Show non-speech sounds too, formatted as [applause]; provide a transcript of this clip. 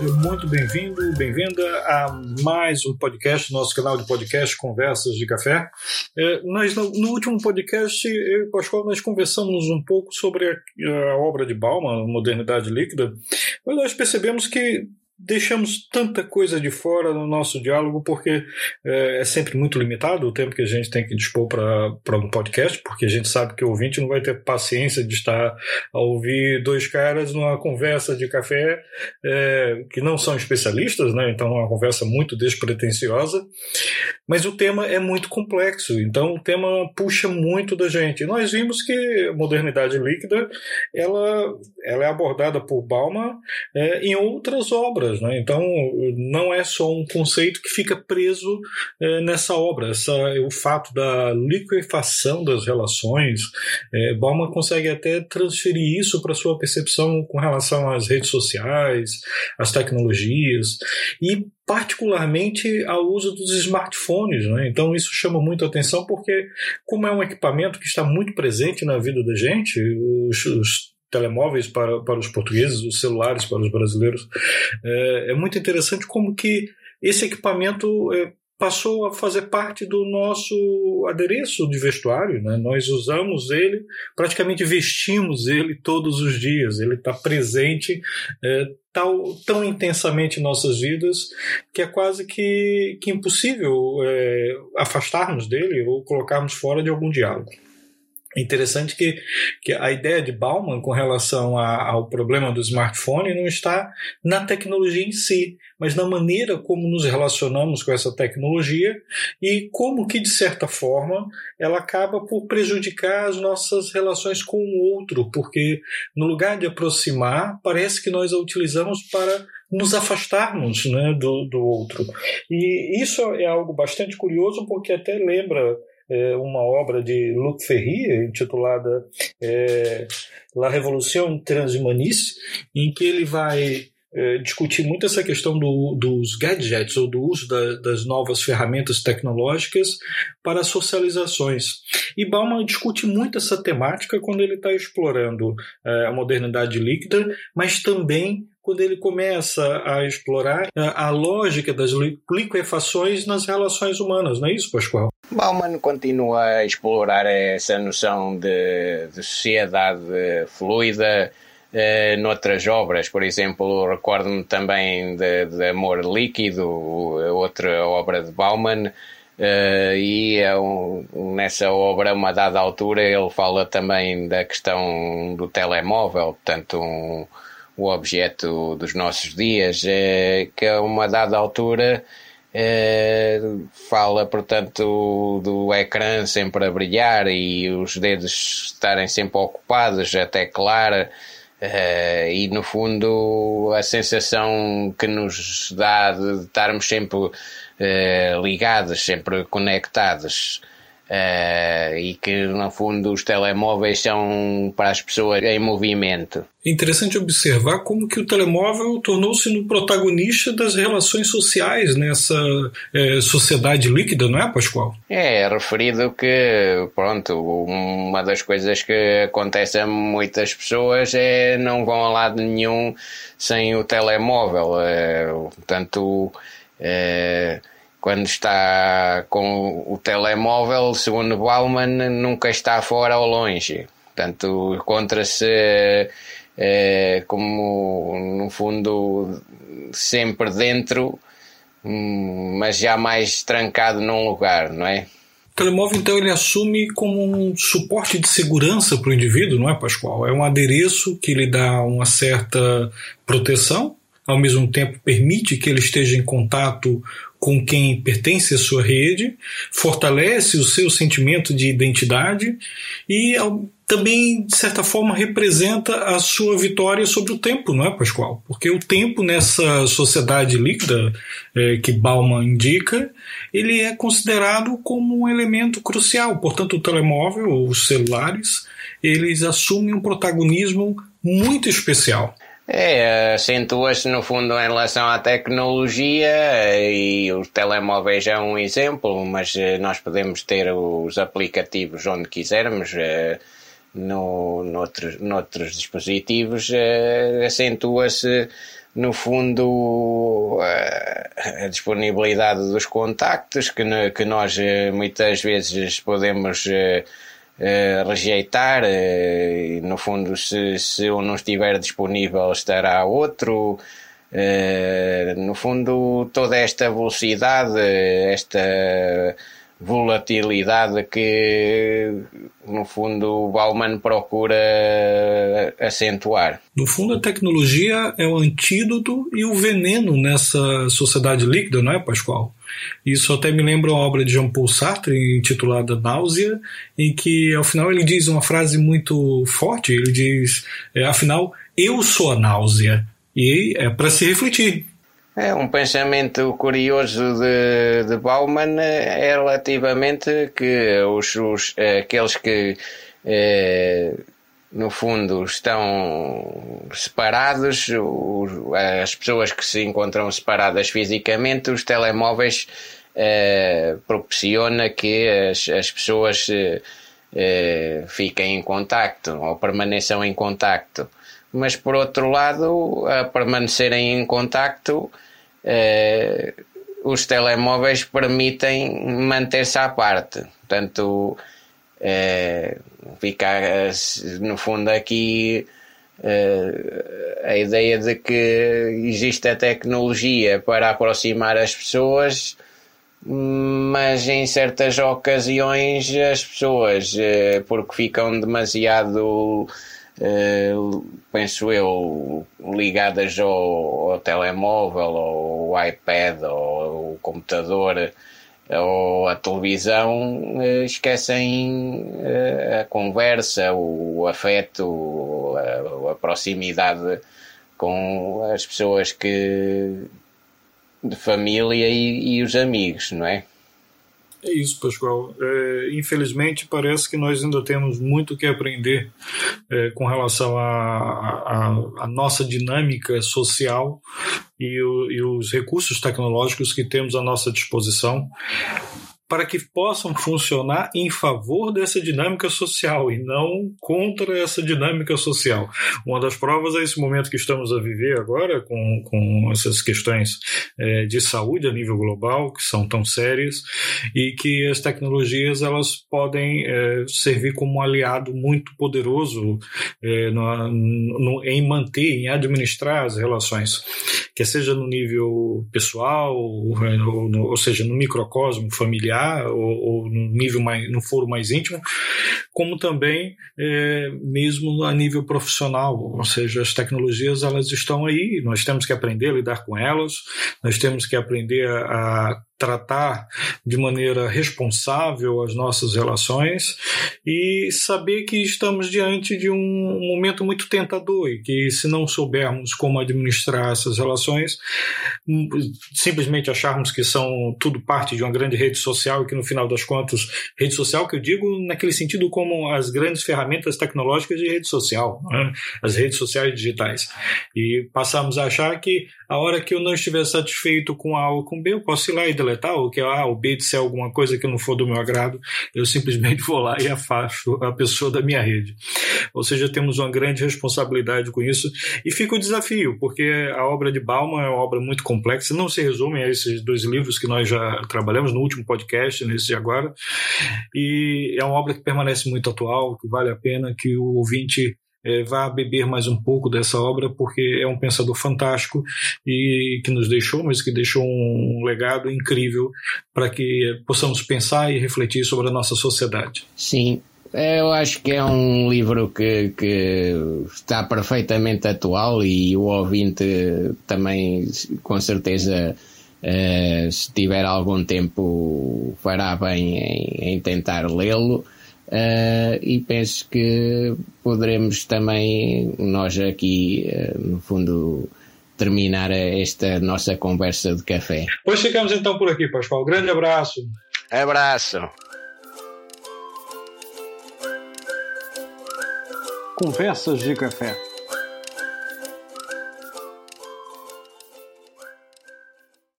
Muito bem-vindo, bem-vinda a mais um podcast, nosso canal de podcast Conversas de Café. É, nós, no, no, último podcast, eu e Pascoal, nós conversamos um pouco sobre a, a obra de Bauman, Modernidade Líquida, mas nós percebemos que deixamos tanta coisa de fora no nosso diálogo porque é, é, sempre muito limitado o tempo que a gente tem que dispor para um podcast, porque a gente sabe que o ouvinte não vai ter paciência de estar a ouvir dois caras numa conversa de café é, que não são especialistas, né? então é uma conversa muito despretensiosa, mas o tema é muito complexo, então o tema puxa muito da gente. Nós vimos que a modernidade líquida ela, ela é abordada por Bauman é, em outras obras né? Então, não é só um conceito que fica preso é, nessa obra. Essa, o fato da liquefação das relações, é, Bauman consegue até transferir isso para sua percepção com relação às redes sociais, às tecnologias e particularmente ao uso dos smartphones. Né? Então isso chama muito atenção porque, como é um equipamento que está muito presente na vida da gente, os, os telemóveis para, para os portugueses, os celulares para os brasileiros. É, é muito interessante como que esse equipamento é, passou a fazer parte do nosso adereço de vestuário. Né? Nós usamos ele, praticamente vestimos ele todos os dias. Ele está presente é, tal, tão intensamente em nossas vidas que é quase que, que impossível é, afastarmos dele ou colocarmos fora de algum diálogo. É interessante que, que a ideia de Bauman com relação a, ao problema do smartphone não está na tecnologia em si, mas na maneira como nos relacionamos com essa tecnologia e como que, de certa forma, ela acaba por prejudicar as nossas relações com o outro, porque no lugar de aproximar, parece que nós a utilizamos para nos afastarmos né, do, do outro. E isso é algo bastante curioso, porque até lembra é, uma obra de Luc Ferry, intitulada é, La Révolution Transhumaniste, em que ele vai é, discutir muito essa questão do, dos gadgets ou do uso da, das novas ferramentas tecnológicas para socializações. E Bauman discute muito essa temática quando ele está explorando é, a modernidade líquida, mas também quando ele começa a explorar a, a lógica das liquefações nas relações humanas, não é isso, Pascoal? Bauman continua a explorar essa noção de, de sociedade fluida eh, noutras obras. Por exemplo, recordo-me também de, de, Amor Líquido, outra obra de Bauman, eh, e é um, nessa obra, a uma dada altura, ele fala também da questão do telemóvel, portanto, um, o objeto dos nossos dias, eh, que a uma dada altura fala, portanto, do ecrã sempre a brilhar e os dedos estarem sempre ocupados, até clara, é, e no fundo a sensação que nos dá de estarmos sempre é, ligados, sempre conectados. Uh, e que no fundo os telemóveis são para as pessoas em movimento. É interessante observar como que o telemóvel tornou-se no protagonista das relações sociais nessa é, sociedade líquida, não é, Pascoal? É, é referido que, pronto, uma das coisas que acontece a muitas pessoas é não vão a lado nenhum sem o telemóvel. É, portanto, é, quando está com o telemóvel, segundo Bauman, nunca está fora ou longe. Portanto, encontra-se é, como, no fundo, sempre dentro, hum, mas jamais trancado num lugar, não é? O telemóvel, então, ele assume como um suporte de segurança para o indivíduo, não é, Pascoal? É um adereço que lhe dá uma certa proteção, ao mesmo tempo permite que ele esteja em contato com quem pertence à sua rede, fortalece o seu sentimento de identidade e também, de certa forma, representa a sua vitória sobre o tempo, não é, Pascoal? Porque o tempo nessa sociedade líquida é, que Bauman indica, ele é considerado como um elemento crucial. Portanto, o telemóvel, os celulares, eles assumem um protagonismo muito especial. É, acentua-se no fundo em relação à tecnologia e os telemóveis é um exemplo, mas eh, nós podemos ter os aplicativos onde quisermos, eh, no, noutros, noutros dispositivos, eh, acentua-se no fundo a disponibilidade dos contactos que, que nós muitas vezes podemos uh, rejeitar. Uh, no fundo, se, se um não estiver disponível, estará outro. Uh, no fundo, toda esta velocidade, esta volatilidade que, no fundo, o Bauman procura acentuar. No fundo, a tecnologia é o antídoto e o veneno nessa sociedade líquida, não é, Pascoal? Isso até me lembra uma obra de Jean-Paul Sartre intitulada Náusea, em que ao final ele diz uma frase muito forte. Ele diz: é, afinal, eu sou a náusea. E é para se refletir. É um pensamento curioso de, de Bauman é relativamente que os, os aqueles que é, no fundo estão separados, os, as pessoas que se encontram separadas fisicamente, os telemóveis é, proporciona que as, as pessoas é, fiquem em contacto ou permaneçam em contacto. Mas por outro lado, a permanecerem em contacto eh, os telemóveis permitem manter-se à parte. Portanto, eh, fica no fundo aqui eh, a ideia de que existe a tecnologia para aproximar as pessoas, mas em certas ocasiões as pessoas, porque ficam demasiado Uh, penso eu, ligadas ao, ao telemóvel, ou ao iPad, ou ao computador, ou a televisão, uh, esquecem uh, a conversa, o, afeto, a, proximidade com as pessoas que de família e, e os amigos, não é? É isso, Pascoal. É, infelizmente, parece que nós ainda temos muito que aprender é, com relação à nossa dinâmica social e, o, e os recursos tecnológicos que temos à nossa disposição para que possam funcionar em favor dessa dinâmica social e não contra essa dinâmica social. Uma das provas é esse momento que estamos a viver agora, com, com essas questões é, de saúde a nível global, que são tão sérias, e que as tecnologias elas podem é, servir como um aliado muito poderoso é, no, no, em manter, em administrar as relações, quer seja no nível pessoal, ou, ou seja, no microcosmo familiar ou, ou no nível mais, no foro mais íntimo, como também é, mesmo a nível profissional, ou seja, as tecnologias elas estão aí, nós temos que aprender a lidar com elas, nós temos que aprender a tratar de maneira responsável as nossas relações e saber que estamos diante de um momento muito tentador e que se não soubermos como administrar essas relações, simplesmente acharmos que são tudo parte de uma grande rede social e que no final das contas, rede social que eu digo naquele sentido como as grandes ferramentas tecnológicas de rede social, né? as redes sociais digitais. E passamos a achar que a hora que eu não estiver satisfeito com A ou com B, eu posso ir lá e deletar, ou que A ou B disser alguma coisa que não for do meu agrado, eu simplesmente [laughs] vou lá e afasto a pessoa da minha rede. Ou seja, temos uma grande responsabilidade com isso. E fica o desafio, porque a obra de Bauman é uma obra muito complexa, não se resume a esses dois livros que nós já trabalhamos no último podcast, nesse de agora. E é uma obra que permanece muito atual, que vale a pena que o ouvinte é, vá beber mais um pouco dessa obra, porque é um pensador fantástico e que nos deixou, mas que deixou um legado incrível para que possamos pensar e refletir sobre a nossa sociedade. Sim, Eu acho que é um livro que, que, está perfeitamente atual e o ouvinte também, com certeza, uh, se tiver algum tempo, fará bem em, em tentar lê-lo. Uh, e penso que poderemos também, nós aqui, uh, no fundo, terminar esta nossa conversa de café. Pois ficamos então por aqui, Pascoal. Grande abraço. Abraço. Conversas de café.